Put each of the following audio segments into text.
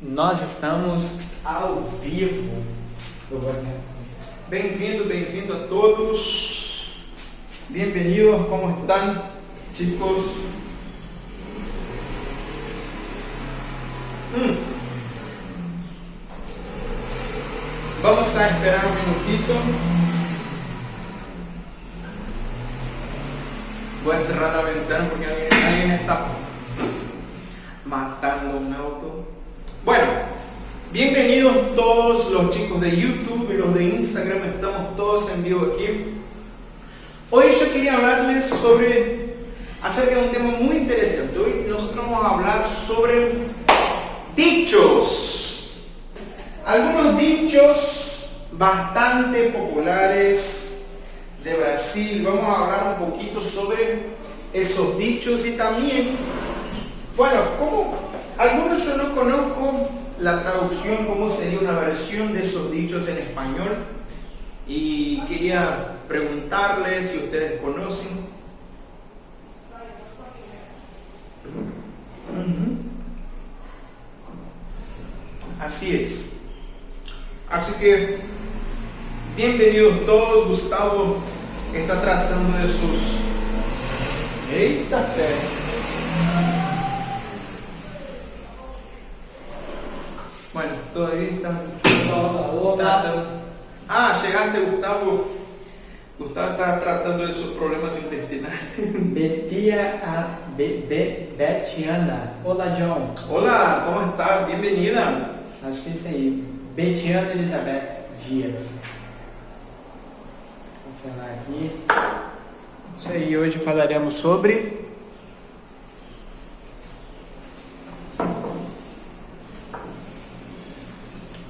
Nós estamos ao vivo. Bem-vindo, bem-vindo a todos. Bienvenidos, ¿cómo están, chicos? Mm. Vamos a esperar un minutito. Voy a cerrar la ventana porque alguien, alguien está bienvenidos todos los chicos de YouTube y los de Instagram, estamos todos en vivo aquí. Hoy yo quería hablarles sobre, acerca de un tema muy interesante. Hoy nosotros vamos a hablar sobre dichos. Algunos dichos bastante populares de Brasil. Vamos a hablar un poquito sobre esos dichos y también, bueno, como algunos yo no conozco la traducción, cómo sería una versión de esos dichos en español y quería preguntarles si ustedes conocen. Así es. Así que, bienvenidos todos. Gustavo está tratando de sus... Eita fé! Bueno, todavía están tratando. Ah, llegaste, Gustavo. Gustavo está tratando de sus problemas intestinales. Betia a Be, Be, Betiana. Olá, John. Hola, ¿cómo estás? Bienvenida. Acho que é isso aí. Betiana Elizabeth Dias. Vou funcionar aqui. Isso aí, hoje falaremos sobre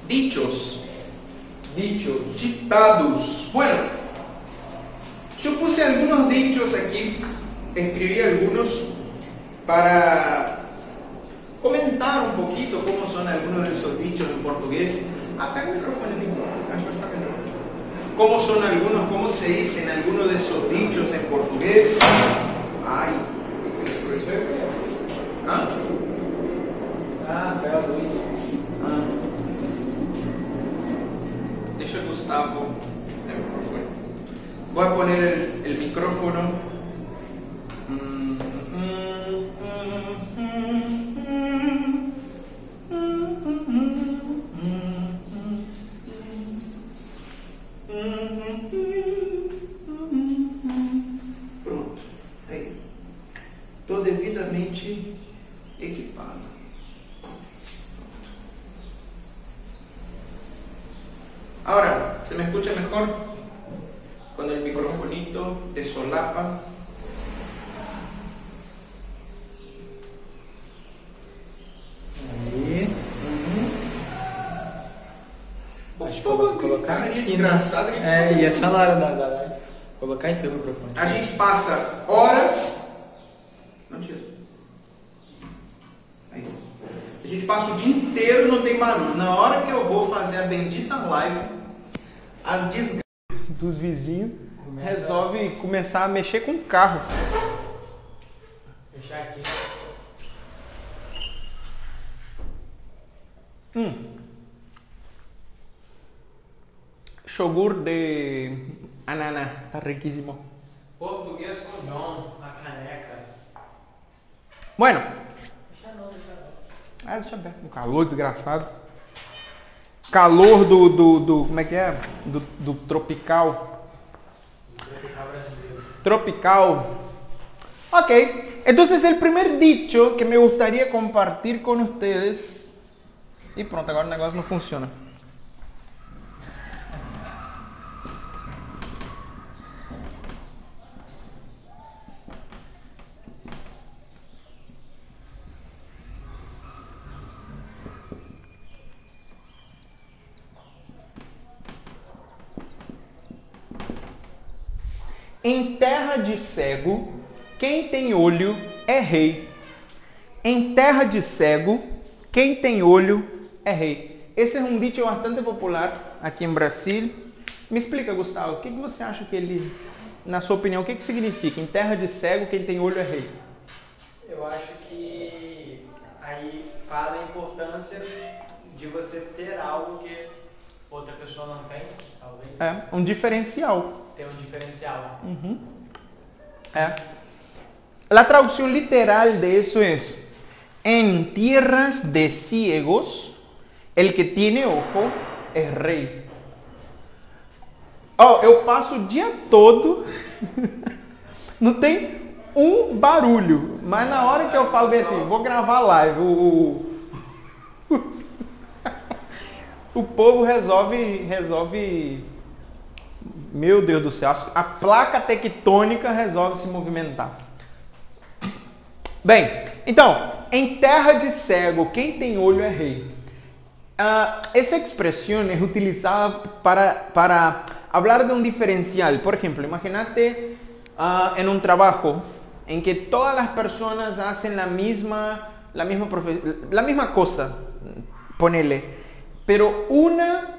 Dichos, dichos. ditados. Bueno, yo puse algunos dichos aquí, escribí algunos para comentar un poquito cómo son algunos de esos dichos en portugués. Acá el micrófono, mejor. ¿Cómo son algunos, cómo se dicen algunos de esos dichos en portugués? Ay, ¿Ah? Ah, foi a Voy a poner el micrófono. Na hora da, da live. Colocar aqui o microfone. A gente passa horas. Não tira. Aí. A gente passa o dia inteiro e não tem barulho. Na hora que eu vou fazer a bendita live, as desgraças dos vizinhos resolve começar a mexer com o carro. Shogur de ananá, tá riquíssimo. Português com John, a caneca. Bueno, Deixa não, deixa não. ah, deixa aberto. Um calor desgraçado. Calor do, do, do como é que é? Do, do tropical. Tropical brasileiro. tropical. Ok, entonces el primer dicho que me gustaría compartir con ustedes. Y pronto, agora o negócio não funciona. Em terra de cego, quem tem olho é rei. Em terra de cego, quem tem olho é rei. Esse é um dito bastante popular aqui em Brasil. Me explica, Gustavo, o que você acha que ele, na sua opinião, o que, que significa? Em terra de cego, quem tem olho é rei. Eu acho que aí fala a importância de você ter algo que outra pessoa não tem, talvez. É, um diferencial. Tem um diferencial. Uhum. É. La traducción literal de es, en tierras de ciegos, el que tiene ojo es rei. Ó, eu passo o dia todo, não tem um barulho, mas na hora que eu falo bem assim, vou gravar live, o, o povo resolve, resolve, meu Deus do céu, a placa tectônica resolve se movimentar. Bem, então, em terra de cego, quem tem olho é rei. Uh, essa expressão é utilizada para, para falar de um diferencial. Por exemplo, imagínate uh, em um trabalho em que todas as pessoas fazem a mesma, a mesma, a mesma coisa, ponele, pero una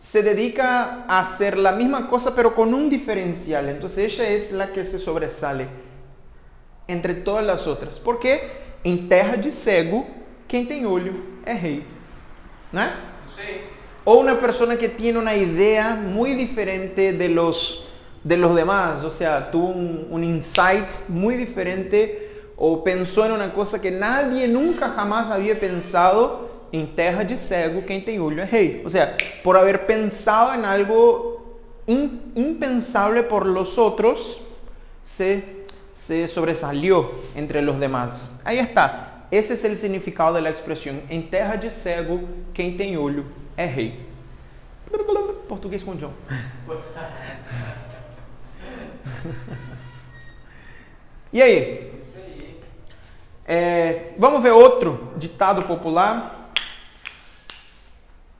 se dedica a hacer la misma cosa pero con un diferencial. Entonces ella es la que se sobresale entre todas as outras. Porque em terra de cego, quem tem olho é rei. Né? Sim. Ou uma pessoa que tem uma ideia muito diferente de los, de los demás, ou seja, tuvo um insight muito diferente ou pensou em uma coisa que nadie nunca jamás havia pensado, em terra de cego, quem tem olho é rei. Ou seja, por haver pensado em algo impensável por los outros, se se sobresalió entre los demás. Ahí está. Ese es el significado de la expresión. En terra de cego, quem tem olho é rei. Português com John. e aí? É, vamos ver outro ditado popular.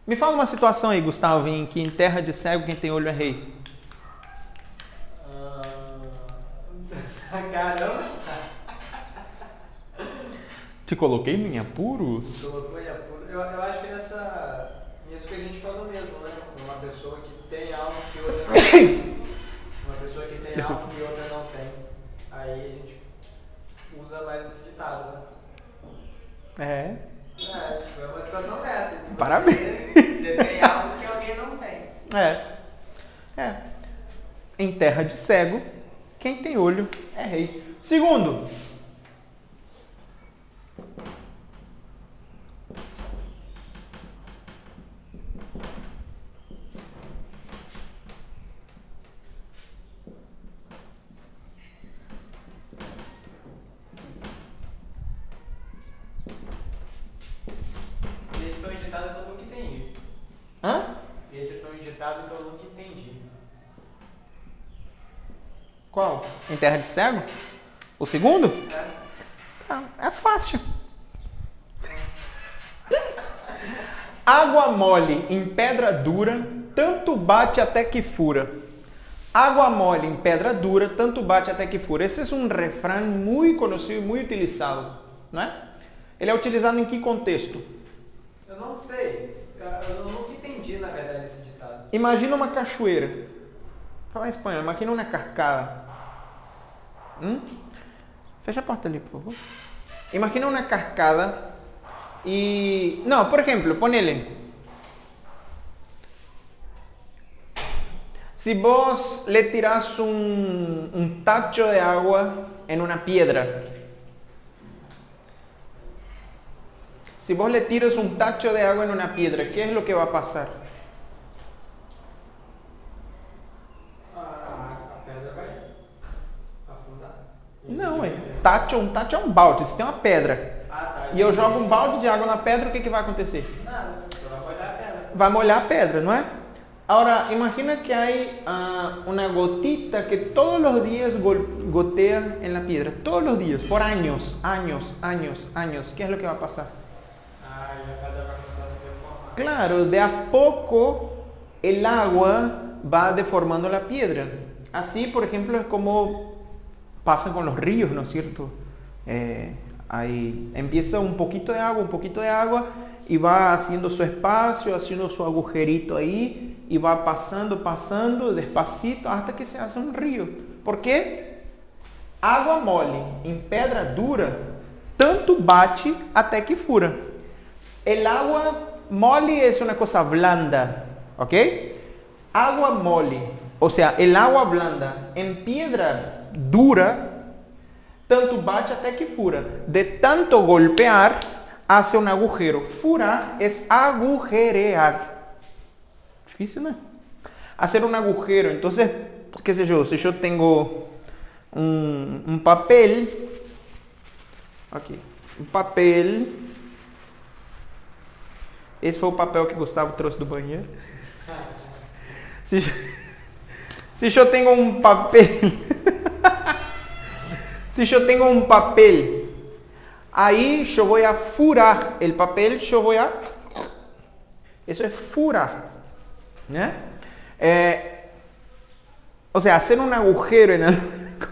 Me fala uma situação aí, Gustavo, em que em terra de cego quem tem olho é rei. Caramba! Te coloquei em apuros? Te colocou em apuros. Eu, eu acho que nessa. Isso que a gente falou mesmo, né? Uma pessoa que tem algo que outra não tem. Uma pessoa que tem algo que outra não tem. Aí a gente usa mais esse ditado, né? É. É, é uma situação dessa. Tipo, Parabéns. Você, você tem algo que alguém não tem. É. É. Em terra de cego, quem tem olho é rei. Segundo, Esse foi um ditado que eu nunca entendi. Hã? Esse foi um ditado que eu nunca entendi. Qual? Em terra de cego? O segundo? É. Ah, é fácil. Água mole em pedra dura, tanto bate até que fura. Água mole em pedra dura, tanto bate até que fura. Esse é um refrão muito conhecido e muito utilizado, não é? Ele é utilizado em que contexto? Eu não sei. Eu, eu nunca entendi, na verdade, esse ditado. Imagina uma cachoeira. Fala em espanhol. Imagina uma cascada. Hum? Fecha por. Imagina uma cascada e... Não, por exemplo, ponele. Si vos le tirás un, un tacho de agua en una piedra, si vos le tiras un tacho de agua en una piedra, ¿qué es lo que va a pasar? Não, é. Tacho, um tacho é um balde. Se tem uma pedra Ah, tá. e eu jogo um balde de água na pedra, o que, que vai acontecer? Nada, vai molhar a pedra. Vai molhar a pedra, não é? Agora, imagina que há ah, uma gotita que todos os dias gotea en la piedra. Todos os dias, por anos, anos, anos, anos. ¿Qué es lo que va a pasar? Ah, a pedra vai a se deformar. Claro, de a poco el agua va deformando la piedra. Así, por ejemplo, es como pasa con los ríos, ¿no es cierto? Eh, ahí empieza un poquito de agua, un poquito de agua y va haciendo su espacio, haciendo su agujerito ahí y va pasando, pasando despacito hasta que se hace un río. ¿Por qué? Água mole em pedra dura, tanto bate até que fura. el agua mole es una cosa blanda, ¿ok? Agua mole, o sea, el agua blanda en piedra dura, tanto bate até que fura. De tanto golpear, hace un agujero. Furar es agujerear. Difícil, ¿no? Hacer un agujero. Entonces, qué sé yo, si yo tengo un, un papel, aquí, um papel. Esse foi o papel que Gustavo trouxe do banheiro. Se, se eu tenho um papel, se eu tenho um papel, aí eu vou a furar o papel, eu vou a, isso é furar, né? É, o sea, hacer un agujero en el,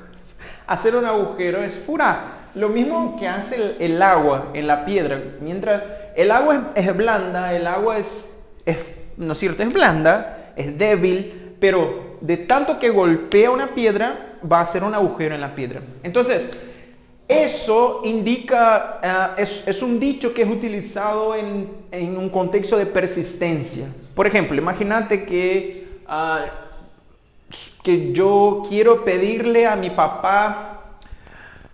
hacer un agujero es furar. Lo mismo que hace el, el, agua en la piedra. Mientras el agua es, es blanda, el agua es, es, ¿no es cierto? Es blanda, es débil, pero de tanto que golpea una piedra, va a hacer un agujero en la piedra. Entonces, eso indica, uh, es, un dicho que es utilizado en, un contexto de persistencia. Por ejemplo, imagínate que, uh, que yo quiero pedirle a mi papá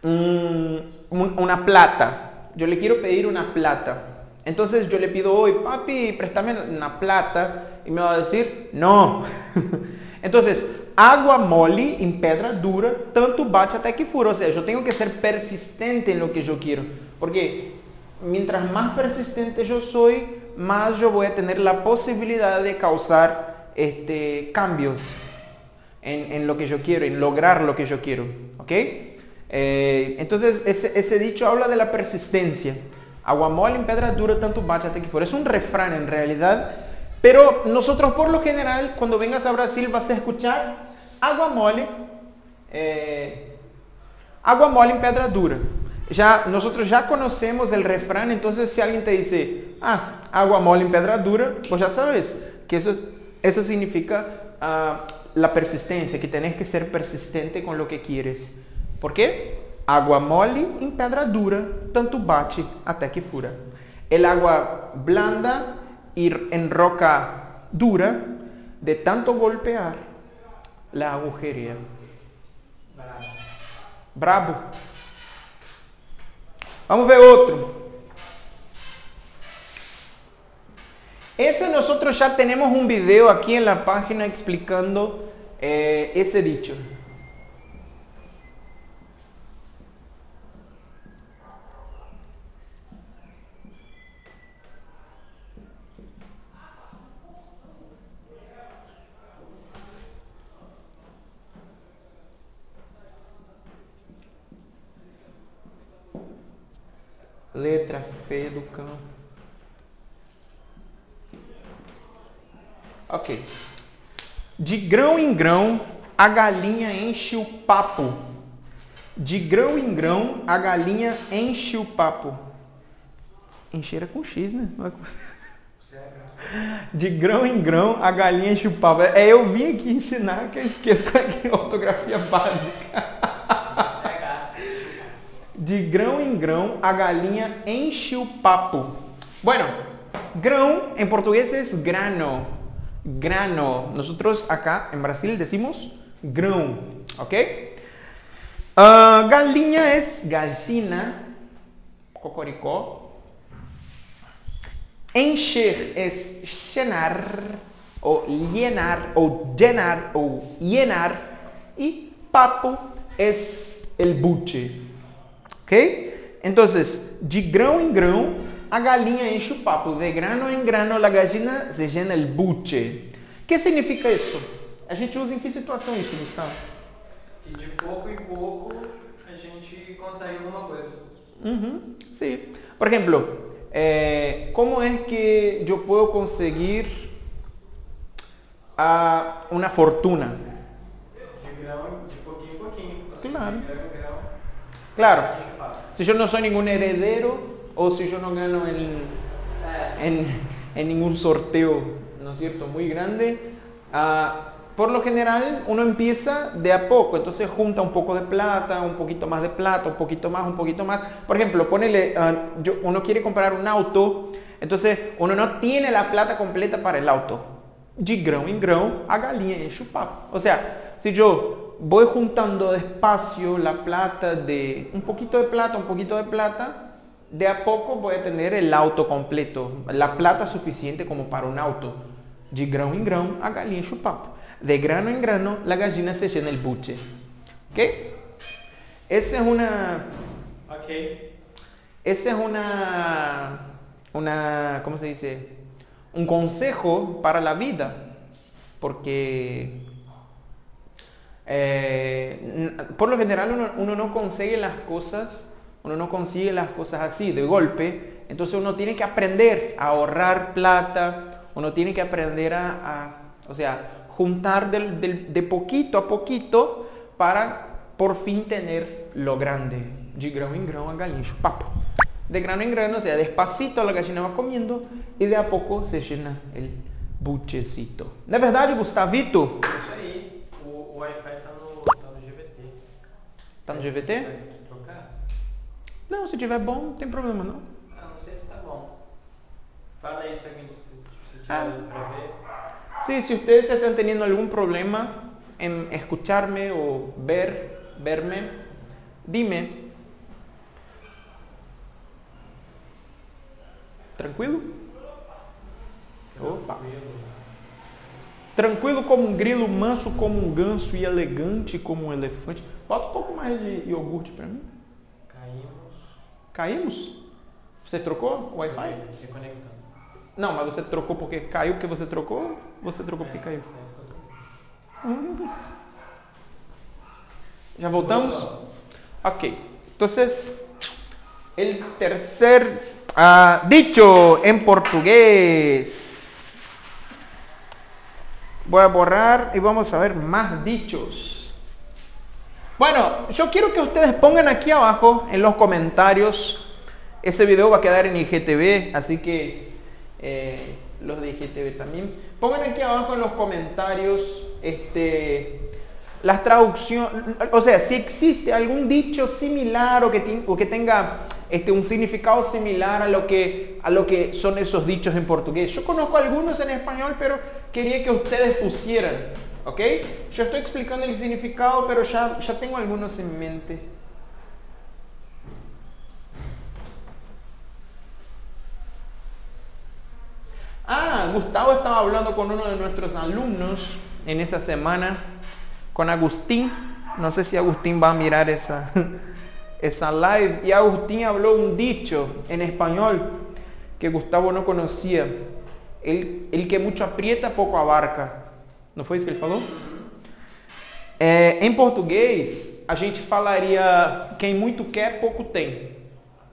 una plata. Yo le quiero pedir una plata. Entonces yo le pido hoy, papi, préstame una plata. Y me va a decir, no. Entonces, agua mole en pedra dura, tanto bate até que fura. O sea, yo tengo que ser persistente en lo que yo quiero. Porque mientras más persistente yo soy, más yo voy a tener la posibilidad de causar este, cambios en, lo que yo quiero, en lograr lo que yo quiero. ¿Ok? Eh, entonces, ese, dicho habla de la persistencia. Agua mole en pedra dura, tanto bate hasta que fuera. Es un refrán en realidad. Pero nosotros por lo general, cuando vengas a Brasil vas a escuchar agua mole, eh, agua mole en pedra dura. Ya, nosotros ya conocemos el refrán, entonces si alguien te dice, ah, agua mole en pedra dura, pues ya sabes que eso, eso significa uh, la persistencia, que tenés que ser persistente con lo que quieres. Por quê? Água mole em pedra dura, tanto bate até que fura. El agua blanda y en roca dura, de tanto golpear, la agujería. Brabo. Vamos ver outro. Ese nosotros ya tenemos un video aquí en la página explicando eh, ese dicho. Letra feia do cão. Ok. De grão em grão, a galinha enche o papo. De grão em grão, a galinha enche o papo. Encheira com X, né? De grão em grão, a galinha enche o papo. É, eu vim aqui ensinar que questão aqui ortografia básica. De grão em grão a galinha enche o papo. Bueno, grão en portugués es grano. Grano. Nosotros acá en Brasil decimos grão, ¿ok? Uh, galinha es gallina, cocoricó. Encher es llenar, o llenar, o llenar, o llenar. Y papo es el buche. Ok? Entonces, de grão em grão, a galinha enche o papo. De grano em grano, a gallina se llena el buche. O que significa isso? A gente usa em que situação isso, Gustavo? Que de pouco em pouco a gente consegue alguma coisa. Uhum, sim. Por exemplo, eh, como é que eu posso conseguir uh, uma fortuna? De grão, de pouquinho em pouquinho. Claro. De grão em grão. Claro. Si yo no soy ningún heredero o si yo no gano en, en, en ningún sorteo, ¿no es cierto?, muy grande, uh, por lo general uno empieza de a poco, entonces junta un poco de plata, un poquito más de plata, un poquito más, un poquito más. Por ejemplo, ponele, uh, yo, uno quiere comprar un auto Entonces, uno no tiene la plata completa para el auto. De grão em grão, a galinha enche o papo. O sea, si yo voy juntando despacio la plata de un poquito de plata, un poquito de plata, de a poco voy a tener el auto completo, la plata suficiente como para un auto. De grão em grão, a galinha papo. De grano en grano, la gallina se llena el buche. ¿Ok? Esa es una... Ok. Esa es una, una, ¿cómo se dice? Un consejo para la vida, porque eh, por lo general uno, no consigue las cosas, uno no consigue las cosas así de golpe, entonces uno tiene que aprender a ahorrar plata, uno tiene que aprender a, o sea, juntar de, poquito a poquito para por fin tener lo grande. De grão em grão a galinha papo. De grano en grano, o sea, despacito la gallina va comiendo y de a poco se llena el buchecito. ¿No es verdad, Gustavito? Tá no GVT? Trocar? Não, se tiver bom, não tem problema não. Ah, não sei se tá bom. Fala aí se alguém se, se Ah. Sí, si ustedes están teniendo algún problema en escucharme o ver, verme, dime. ¿Tranquilo? Opa. Tranquilo como um grilo, manso como um ganso e elegante como um elefante. Bota um pouco mais de iogurte para mim. Caímos. Caímos? Você trocou o Wi-Fi? Reconectando. Não, mas você trocou porque caiu porque você trocou? Ou você trocou porque caiu? ¿Ya voltamos? Ok. Entonces, el tercer ah, dicho en portugués. Voy a borrar y vamos a ver más dichos. Bueno, yo quiero que ustedes pongan aquí abajo en los comentarios. Ese video va a quedar en IGTV, así que eh, los de IGTV también. Pongan aquí abajo en los comentarios este, las traducciones, o sea, si existe algún dicho similar o que, tenga este, un significado similar a lo que son esos dichos en portugués. Yo conozco algunos en español, pero quería que ustedes pusieran, ¿ok? Yo estoy explicando el significado, pero ya, ya tengo algunos en mente. Ah, Gustavo estaba hablando con uno de nuestros alumnos en esa semana, con Agustín. No sé si Agustín va a mirar esa, esa live. Y Agustín habló un dicho en español que Gustavo no conocía. El, el que mucho aprieta, poco abarca. Não foi isso que ele falou? É, em português, a gente falaria quem muito quer, pouco tem.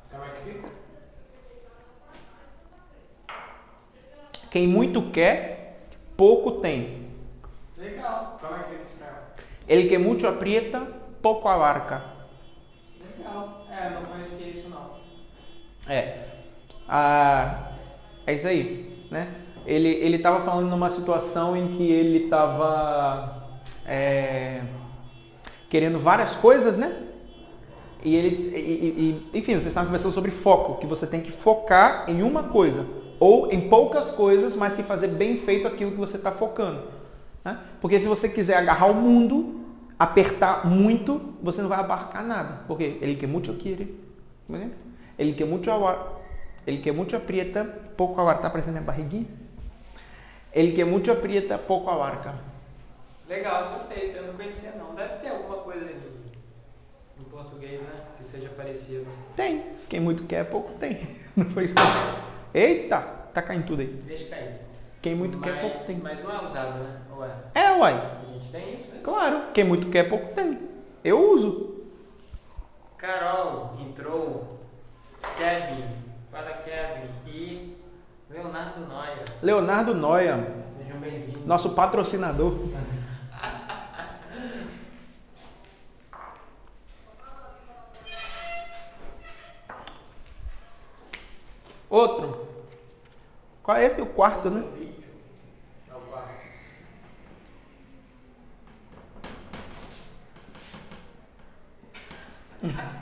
Como é que fica? Quem muito quer, pouco tem. Legal. Como é que cara? El que mucho aprieta, poco abarca. Legal. É, não conhecia isso não. É. Ah, é isso aí, né? Ele ele estava falando numa situação em que ele estava é, querendo várias coisas, né? E ele, e- e- enfim, vocês estavam conversando sobre foco, que você tem que focar em uma coisa ou em poucas coisas, mas que fazer bem feito aquilo que você está focando. né? Porque se você quiser agarrar o mundo, apertar muito, você não vai abarcar nada. Porque ele que mucho quiere, ¿né? el que mucho ava- el que mucho aprieta, pouco abarca. Tá parecendo a barriguinha? El que mucho aprieta, pouco abarca. Legal, gostei. Isso eu não conhecia não. Deve ter alguma coisa em, em português, né? Que seja parecido. Tem. Quem muito quer, pouco tem. Não foi isso? Eita, tá caindo tudo aí. Deixa cair. Quem muito mas, quer, pouco tem. Mas não é usado, né? Ou é? É, uai. A gente tem isso mesmo. Claro. Quem muito quer, pouco tem. Eu uso. Carol entrou. Kevin. Fala Kevin. E Leonardo Noia. Leonardo Noia, Sejam bem-vindos. nosso patrocinador. Outro. Qual é esse? O quarto, né? É o quarto.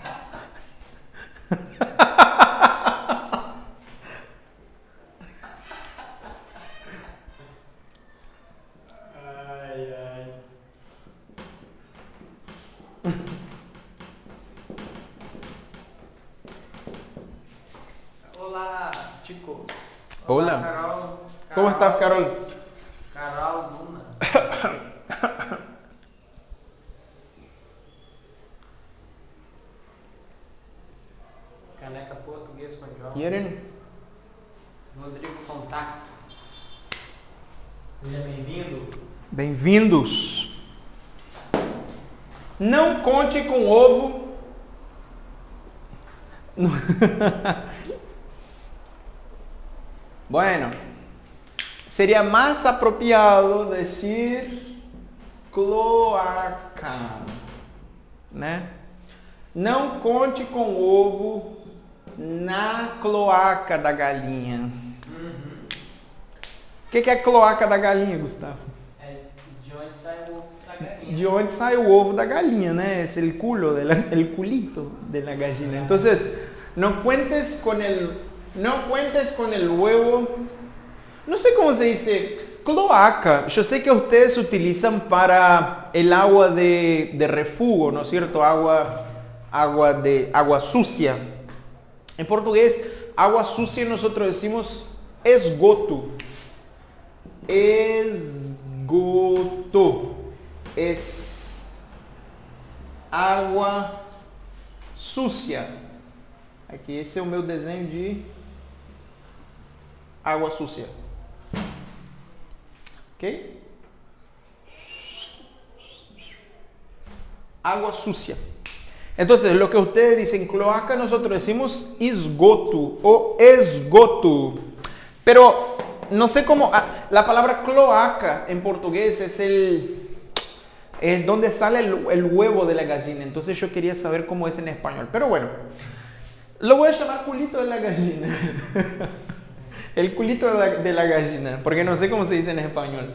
Hola. Carol. ¿Cómo estás, Carol? Carol Luna. Caneca português com João. ¿Quieren? Rodrigo Contato. Seja bem-vindo. Bem-vindos. Não conte com ovo. bueno, sería más apropiado decir cloaca, né? Não conte com ovo na cloaca da galinha. O que, que é cloaca da galinha, Gustavo? É de onde sai o. de onde sai o ovo da gallina, ¿no? Es el culo, de la- el culito de la gallina. Entonces, no cuentes con el, no cuentes con el huevo, no sé cómo se dice, cloaca. Yo sé que ustedes utilizan para el agua de, de refugo, ¿no es cierto? Agua, agua de, agua sucia. En portugués, agua sucia nosotros decimos esgoto. Esgoto. Es água sucia. Aqui, esse é o meu desenho de água sucia. Ok? Agua sucia. Entonces, lo que ustedes dicen cloaca, nosotros decimos esgoto o esgoto. Pero no sé cómo, ah, la palabra cloaca en portugués es el, es donde sale el, el huevo de la gallina. Entonces yo quería saber cómo es en español. Pero bueno, lo voy a llamar culito de la gallina. el culito de la, gallina, porque no sé cómo se dice en español.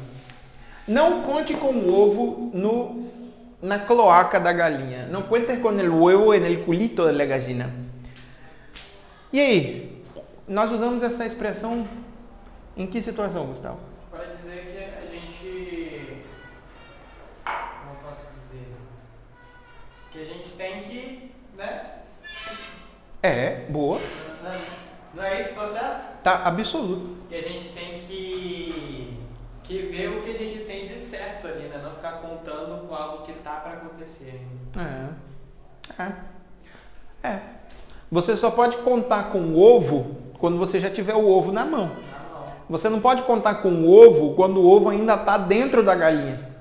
Não conte com o ovo no, na cloaca da galinha. Não cuentes com o huevo en el culito de la gallina. E aí? Nós usamos essa expressão em que situação, Gustavo? Tem que. Né? É, boa. Não, não é isso, tá certo? Tá absoluto. Que a gente tem que. que ver o que a gente tem de certo ali, né? Não ficar contando com algo que tá para acontecer. É. É. É. Você só pode contar com o ovo quando você já tiver o ovo na mão. Você não pode contar com o ovo quando o ovo ainda está dentro da galinha.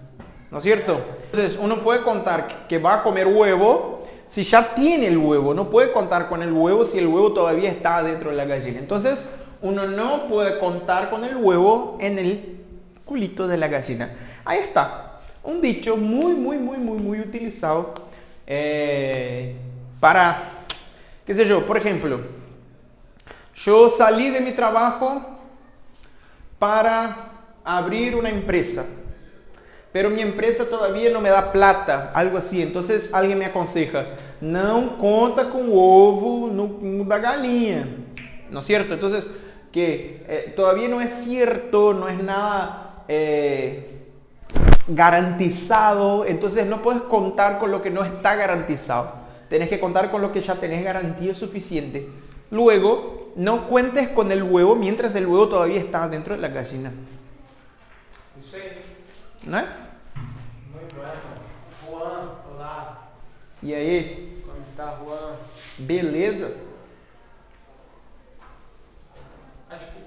¿No es cierto? Entonces, uno puede contar que- va a comer huevo si ya tiene el huevo. No puede contar con el huevo si el huevo todavía está dentro de la gallina. Entonces, uno no puede contar con el huevo en el culito de la gallina. Ahí está. Un dicho muy, muy, muy, muy, muy utilizado eh, para, qué sé yo, por ejemplo, yo salí de mi trabajo para abrir una empresa, pero mi empresa todavía no me da plata, algo así. Entonces alguien me aconseja, no conta con ovo no, no da galinha, ¿no es cierto? Entonces, que eh, todavía no es cierto, no es nada eh, garantizado, entonces no puedes contar con lo que no está garantizado. Tenés que contar con lo que ya tenés garantía suficiente. Luego, no cuentes con el huevo mientras el huevo todavía está dentro de la gallina. Aí. ¿No E aí, Como está, Juan? beleza? Acho que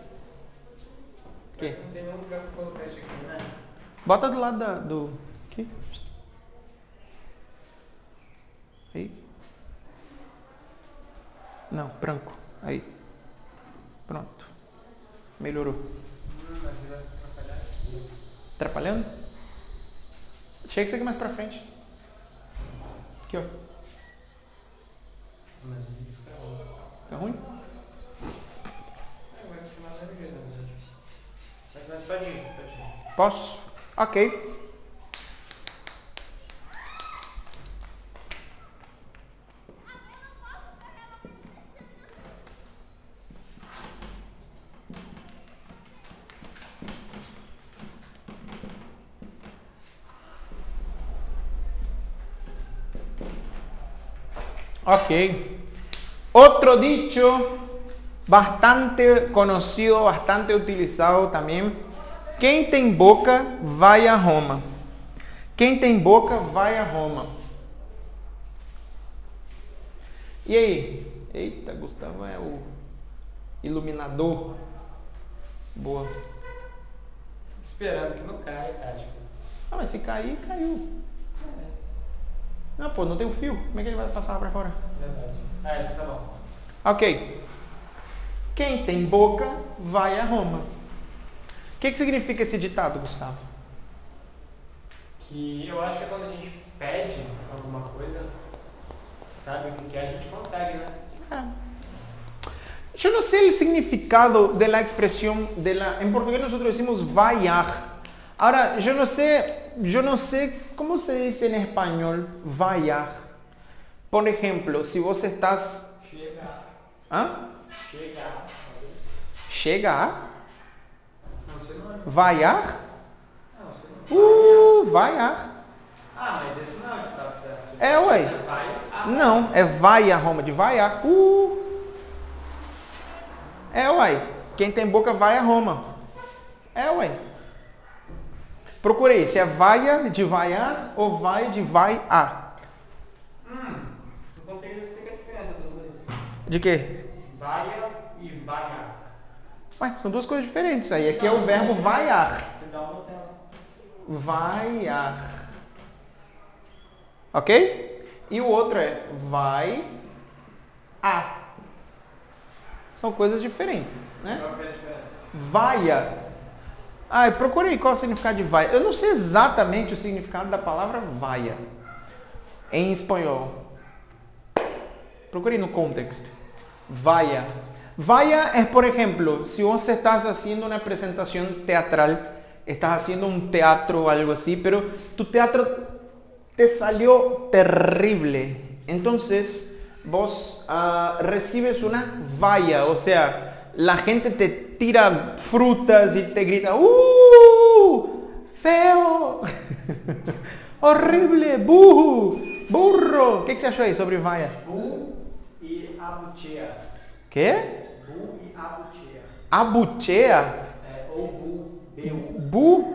Que? não tem nenhum lugar pra colocar isso aqui, né? Bota do lado da, do... Aqui. Aí. Não, branco. Aí. Pronto. Melhorou. Hum, mas ele vai atrapalhar aqui. Atrapalhando? Chega isso aqui mais pra frente. Aqui, ó. Fica ruim. Mas pode ir, pode ir. Posso? Ok. Ok. Otro dicho bastante conocido, bastante utilizado también. Quem tem boca, vai a Roma. Quem tem boca, vai a Roma. E aí? Eita, Gustavo é o iluminador. Boa. Esperando que não caia, acho. Ah, mas se cair, caiu. Não, pô, não tem o fio. Como é que ele vai passar para fora? Verdade. Ah, isso tá bom. Ok. Quem tem boca, vai a Roma. O que, que significa esse ditado, Gustavo? Que eu acho que é quando a gente pede alguma coisa, sabe o que quer, a gente consegue, né? Yo no sé el significado de la expresión de la, en portugués nosotros decimos vaiar. Ahora, yo no sé, yo no sé cómo se dice en español vaiar. Por ejemplo, si vos estás, Chega, ¿ah? chega. Chega a Não, você não é. vaiar, Não, você não é. uh, vaiar. Ah, mas esse não é o que certo. É, ué. Vai. Ah, Não, é vai a Roma, de vaiar. Uh. É, uai. Quem tem boca vai a Roma. É, uai. Procurei se é vaia de vaiar ou vai de vai a. Hum, explica a diferença dos dois. De quê? Vaia e vaia. Ué, são duas coisas diferentes aí. Aqui é o verbo vaiar. Você dá uma tela. Vaiar. Ok? E o outro é vai a. São coisas diferentes, né? É? Vaia. Ah, procurei qual é o significado de vaia. Eu não sei exatamente o significado da palavra vaia em espanhol. Procurei no contexto. Vaia. Vaia es, por ejemplo, si vos estás haciendo una presentación teatral, estás haciendo un teatro o algo así, pero tu teatro te salió terrible. Entonces, vos ah, recibes una valla, o sea, la gente te tira frutas y te grita, ¡Uh! ¡Feo! ¡Horrible! ¡Buhu! ¡Burro! O que, você achou aí sobre vaia? Bu e abutia. Quê? Bu e abutia. Abuchea. É, ou bu, bu. Bu.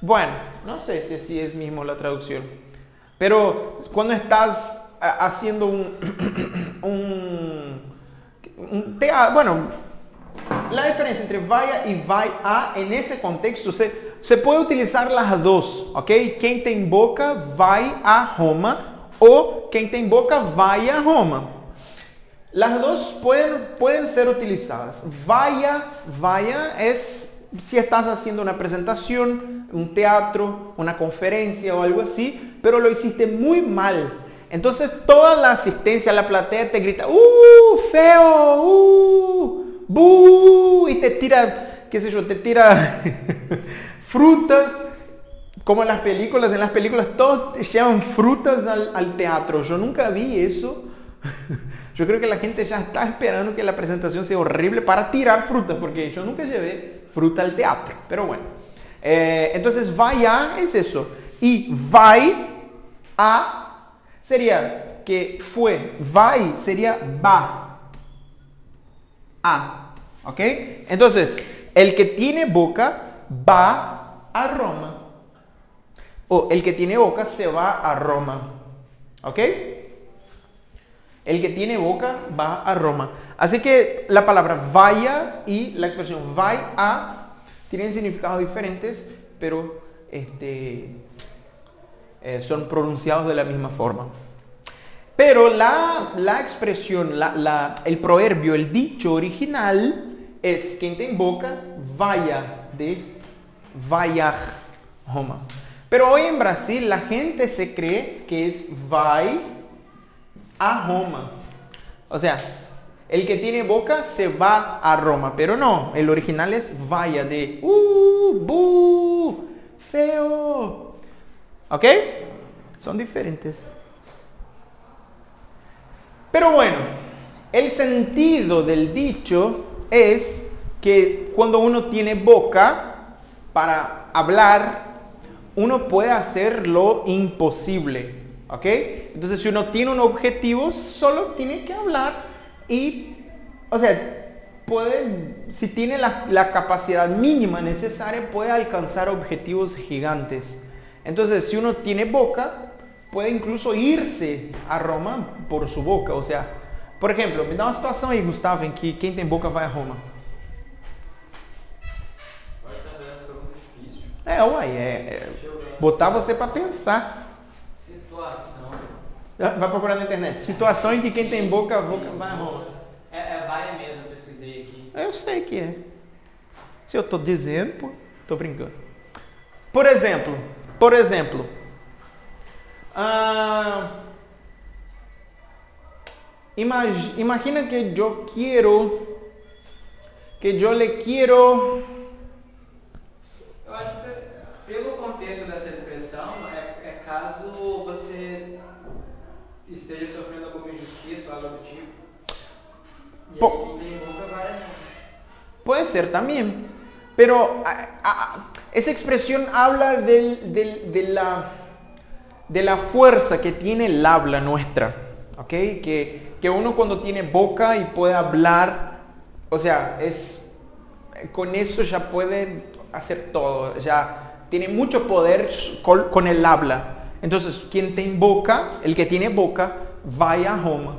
Bueno, no sé si así es mismo la traducción. Pero cuando estás ah, haciendo un, un, bueno, la diferencia entre vaya y vai a en ese contexto se, se puede utilizar las dos, ¿ok? Quien tem boca vai a Roma o quien tem boca vai a Roma. Las dos pueden, pueden ser utilizadas. Vaya, vaya es si estás haciendo una presentación, un teatro, una conferencia o algo así, pero lo hiciste muy mal. Entonces toda la asistencia, la platea te grita, ¡uh, feo! ¡uh! ¡bu! Y te tira, qué sé yo, te tira frutas, como en las películas. En las películas todos llevan frutas al, al teatro. Yo nunca vi eso. Yo creo que la gente ya está esperando que la presentación sea horrible para tirar frutas, porque yo nunca llevé fruta al teatro. Pero bueno. Eh, entonces, vaya es eso. Y vai a sería que fue. Vai sería va. A. ¿Ok? Entonces, el que tiene boca va a Roma. O el que tiene boca se va a Roma. ¿Ok? El que tiene boca va a Roma. Así que la palabra vaya y la expresión vai a tienen significados diferentes, pero este, eh, son pronunciados de la misma forma. Pero la, la expresión, la- la- el proverbio, el dicho original es quien te boca vaya de vaya Roma. Pero hoy en Brasil la gente se cree que es vai a Roma. O sea, el que tiene boca se va a Roma, pero no, el original es vaya de uh, bu, feo. ¿Ok? Son diferentes. Pero bueno, el sentido del dicho es que cuando uno tiene boca para hablar, uno puede hacer lo imposible. ¿Ok? Entonces si uno tiene un objetivo, solo tiene que hablar y o sea, puede, si tiene la, la capacidad mínima necesaria, puede alcanzar objetivos gigantes. Entonces, si uno tiene boca, puede incluso irse a Roma por su boca. O sea, por ejemplo, me dá uma situação aí, Gustavo, em que quem tem boca vai a Roma. É, uai, é, é botar você para pensar. Situação. Vai procurar na internet. Situação em que quem tem boca, boca vai a Roma. É, é vai mesmo, eu pesquisei aqui. Eu sei que é. Se eu tô dizendo, pô, tô brincando. Por exemplo, por exemplo, ah, imag- imagina que yo quiero, que yo le quiero, Eu acho que você, pelo contexto dessa expressão, é, é caso você esteja sofrendo alguma injustiça ou algo do tipo. E Po- aí quem tem boca vai. puede ser también, pero ah, ah, esa expresión habla de, la, fuerza que tiene el habla nuestra, ¿ok? Que, uno cuando tiene boca y puede hablar, o sea, es, con eso ya puede hacer todo, ya tiene mucho poder con, el habla. Entonces, quien tem boca, el que tiene boca, vai a Roma.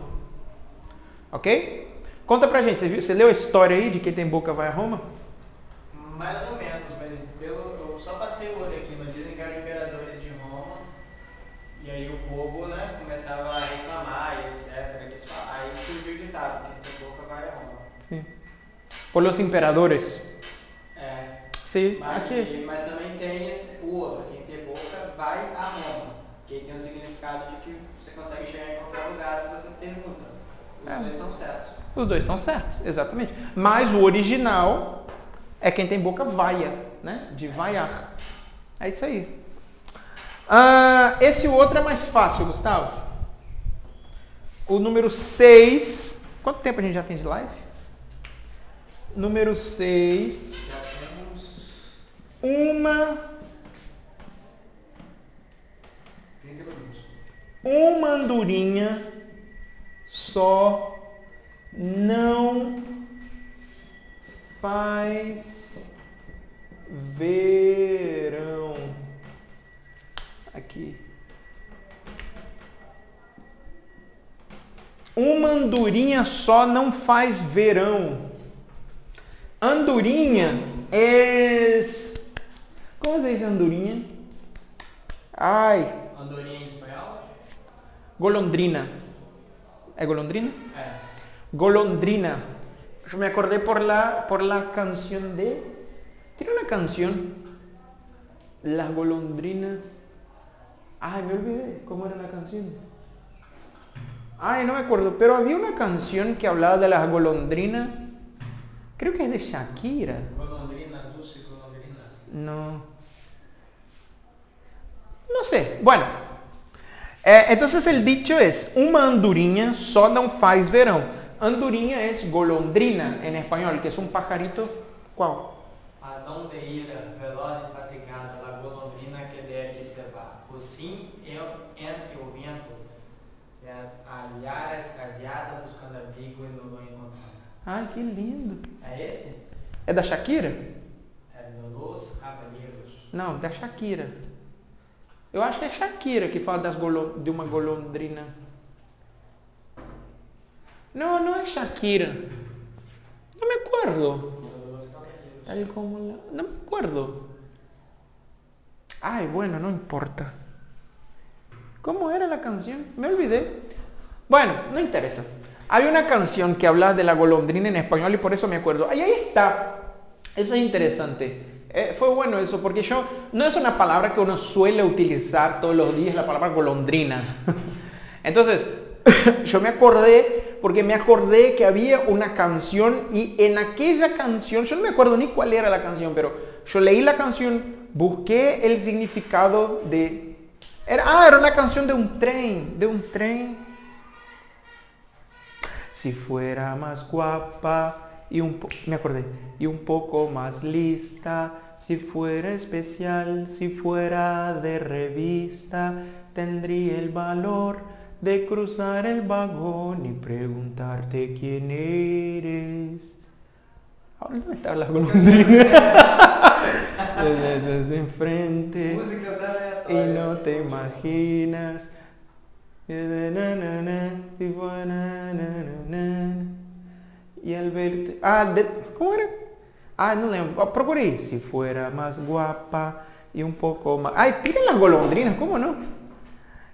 Ok? Conta pra gente, você, você leu a história aí de quem tem boca vai a Roma? Mais ou menos, Por los imperadores. É, Sí, mas, así es. mas também tem esse- o outro, quem tem boca vai a Roma. Que tem o significado de que você consegue chegar em qualquer lugar se você pergunta. Os É. dois estão certos. Os dois estão certos, exatamente. Mas o original é quem tem boca vaia, né? De vaiar. É isso aí. Ah, esse outro é mais fácil, Gustavo. O número 6. Quanto tempo a gente já tem de live? Número 6. Já temos Uma, 30 minutos. uma andorinha só não faz verão. Aqui. Uma andorinha só não faz verão. Andorinha é. Como se diz andorinha? Ai, Andorinha em espanhol? golondrina. ¿Es golondrina? É. Golondrina. Yo me acordé por la, por la canción de... Tiene una canción. Las golondrinas. Ay, me olvidé. ¿Cómo era la canción? Ay, no me acuerdo. Pero había una canción que hablaba de las golondrinas. Creo que es de Shakira. Golondrina, dulce golondrina. No. No sé. Bueno. Eh, entonces el dicho es, uma andorinha só não faz verão. Andorinha es golondrina en español, que es un pajarito. ¿Cuál? A donde ira, veloz e fatigada, la golondrina que de aqui se vá. O sim é en o vento. A alhara extraviada buscando abrigo e não encontrar. Ai, que lindo. É esse? É da Shakira? É do Los Caballeros. Não, da Shakira. Eu acho que é Shakira que fala das golo- de uma golondrina. Não, não é Shakira. Não me acuerdo. Do Los Caballeros. Tal como la... No me acuerdo. Ay, bueno, no importa. ¿Cómo era la canción? Me olvidé. Bueno, no interesa. Hay una canción que habla de la golondrina en español y por eso me acuerdo. Ahí, ahí está. Eso es interesante. Eh, fue bueno eso porque yo no es una palabra que uno suele utilizar todos los días, la palabra golondrina. Entonces, yo me acordé porque me acordé que había una canción y en aquella canción, yo no me acuerdo ni cuál era la canción, pero yo leí la canción, busqué el significado de... Era, ah, era una canción de un tren, de un tren. Si fuera más guapa y un po- me acordé, y un poco más lista, si fuera especial, si fuera de revista, tendría el valor de cruzar el vagón y preguntarte quién eres. Ahora no está la golondrina. desde, desde enfrente Músicas y no te imaginas. Y al verte... Ah, de- ¿cómo era? Ah, no lembro. Oh, procuré. Si fuera más guapa y un poco más... Ay, tiren las golondrinas, ¿cómo no?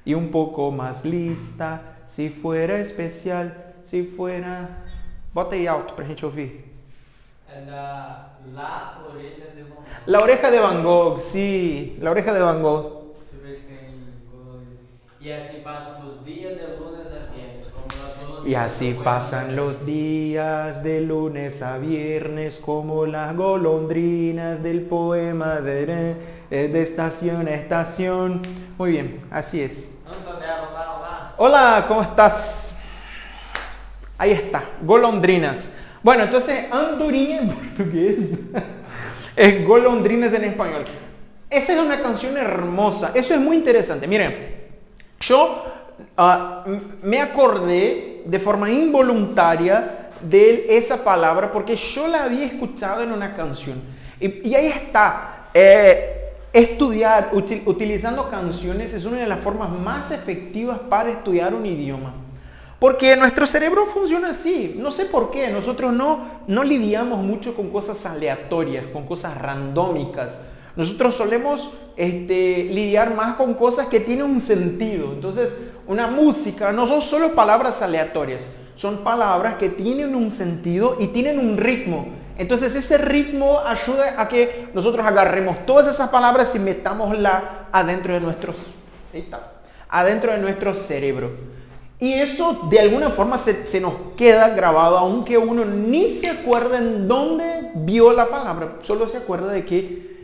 Y un poco más lista. Si fuera especial. Si fuera... Bota aí alto pra gente ouvir. La Orelha de Van Gogh. La oreja de Van Gogh, sí. La oreja de Van Gogh. Assim passam os dias de lunes a viernes, como las golondrinas. Y así pasan los días de lunes a viernes como las golondrinas del poema de, de estación a estación. Muy bien, así es. Hola, ¿cómo estás? Ahí está, golondrinas. Bueno, entonces andorinha en portugués es golondrinas en español. Esa es una canción hermosa, eso es muy interesante. Miren, yo ah, me acordé de forma involuntaria de esa palabra porque yo la había escuchado en una canción. Y, ahí está. eh, estudiar util- utilizando canciones es una de las formas más efectivas para estudiar un idioma. Porque nuestro cerebro funciona así. No sé por qué. Nosotros no, no lidiamos mucho con cosas aleatorias, con cosas randómicas. Nosotros solemos este, lidiar más con cosas que tienen un sentido. Entonces, una música no son solo palabras aleatorias. Son palabras que tienen un sentido y tienen un ritmo. Entonces ese ritmo ayuda a que nosotros agarremos todas esas palabras y metámosla adentro de nuestros, adentro de nuestro cerebro. Y eso de alguna forma se, se nos queda grabado, aunque uno ni se acuerda en dónde vio la palabra, solo se acuerda de que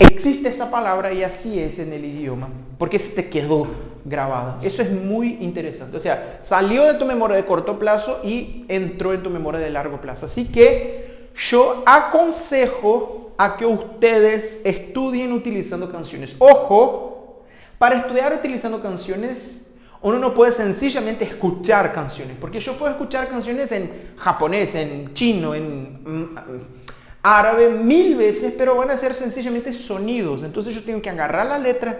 existe esa palabra y así es en el idioma, porque se te quedó grabada. Eso es muy interesante. O sea, salió de tu memoria de corto plazo y entró en tu memoria de largo plazo. Así que yo aconsejo a que ustedes estudien utilizando canciones. Ojo, para estudiar utilizando canciones, uno no puede sencillamente escuchar canciones, porque yo puedo escuchar canciones en japonés, en chino, en árabe mil veces, pero van a ser sencillamente sonidos. Entonces yo tengo que agarrar la letra,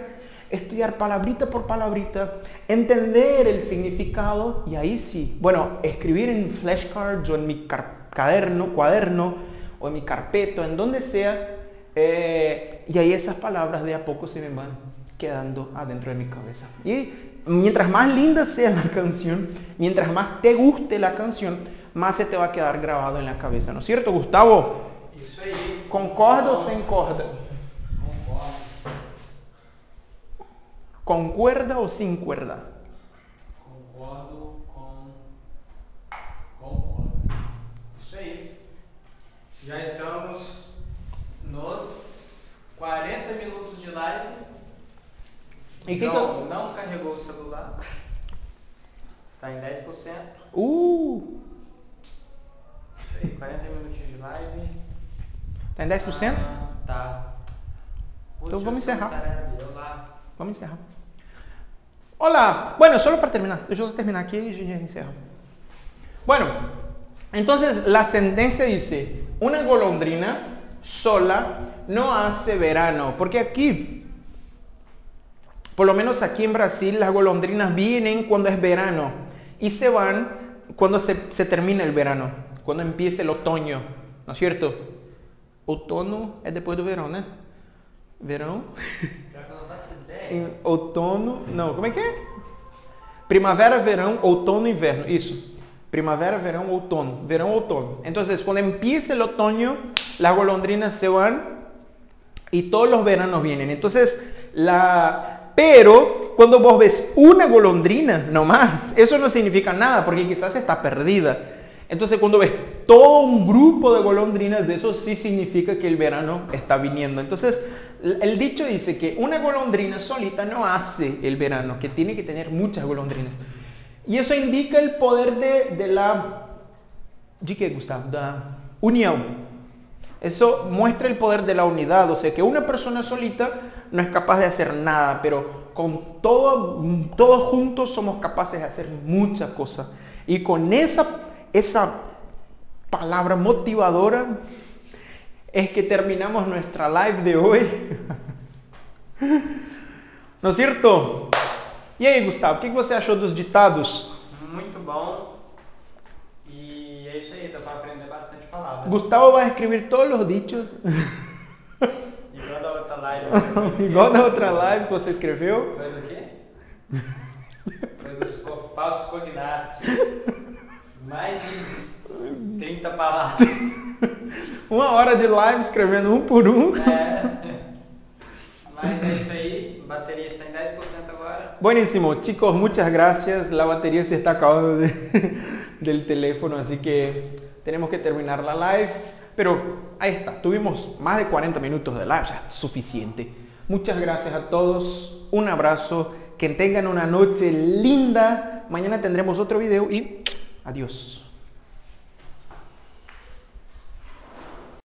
estudiar palabrita por palabrita, entender el significado y ahí sí, bueno, escribir en flashcards o en mi caderno, cuaderno o en mi carpeto, en donde sea, eh, y ahí esas palabras de a poco se me van quedando adentro de mi cabeza. Y mientras más linda sea la canción, mientras más te guste la canción, más se te va a quedar grabado en la cabeza, ¿no es cierto, Gustavo? Isso aí. ¿Concorda o sem corda? Concordo. ¿Con cuerda o sin cuerda? Concordo com. Concordo. Isso aí. Já estamos nos 40 minutos de live. E que que não, não carregou o celular. Está em 10%. Uh, Isso aí, 40 minutinhos de live. Tá em 10%? Ah, tá. Então vamos encerrar. Olá. Vamos encerrar. Hola, bueno, solo para terminar, deixa eu terminar aqui ya encerro. Bueno, entonces la sentencia dice, una golondrina sola no hace verano, porque aquí, por lo menos aquí en Brasil, las golondrinas vienen cuando es verano y se van cuando se, se termina el verano, cuando empieza el otoño, ¿no es cierto? Outono del verano, ¿no? Verão ideia. em outono, não, como é que é? Primavera, verão, outono, inverno, isso. Primavera, verão, outono, verão, outono. Entonces, cuando empieza el otoño, las golondrinas se van y todos los veranos vienen. Entonces, la... Pero cuando vos ves una golondrina, no más, eso no significa nada porque quizás está perdida. Entonces cuando ves todo un grupo de golondrinas, eso sí significa que el verano está viniendo. Entonces el dicho dice que una golondrina solita no hace el verano, que tiene que tener muchas golondrinas. Y eso indica el poder de, de la... ¿De qué, unión. Eso muestra el poder de la unidad, o sea que una persona solita no es capaz de hacer nada, pero con todo, todos juntos somos capaces de hacer muchas cosas. Y con esa, esa palabra motivadora es que terminamos nuestra live de hoy. ¿No es cierto? E aí, Gustavo, o que você achou dos ditados? Muito bom. E é isso aí, dá pra aprender bastante palavras. Gustavo vai escrever todos os dichos, Igual da outra live. igual na outra live que você escreveu. Foi do quê? Foi dos falsos cognatos. Mais de 30 palavras. Uma hora de live escrevendo um por um. É. Mas é isso aí. A bateria está em 10% agora. Buenísimo, chicos, muchas gracias. La batería se está acabando de- del teléfono, así que tenemos que terminar la live. Pero ahí está, tuvimos más de 40 minutos de live, ya suficiente. Muchas gracias a todos, un abrazo, que tengan una noche linda. Mañana tendremos otro video y adiós.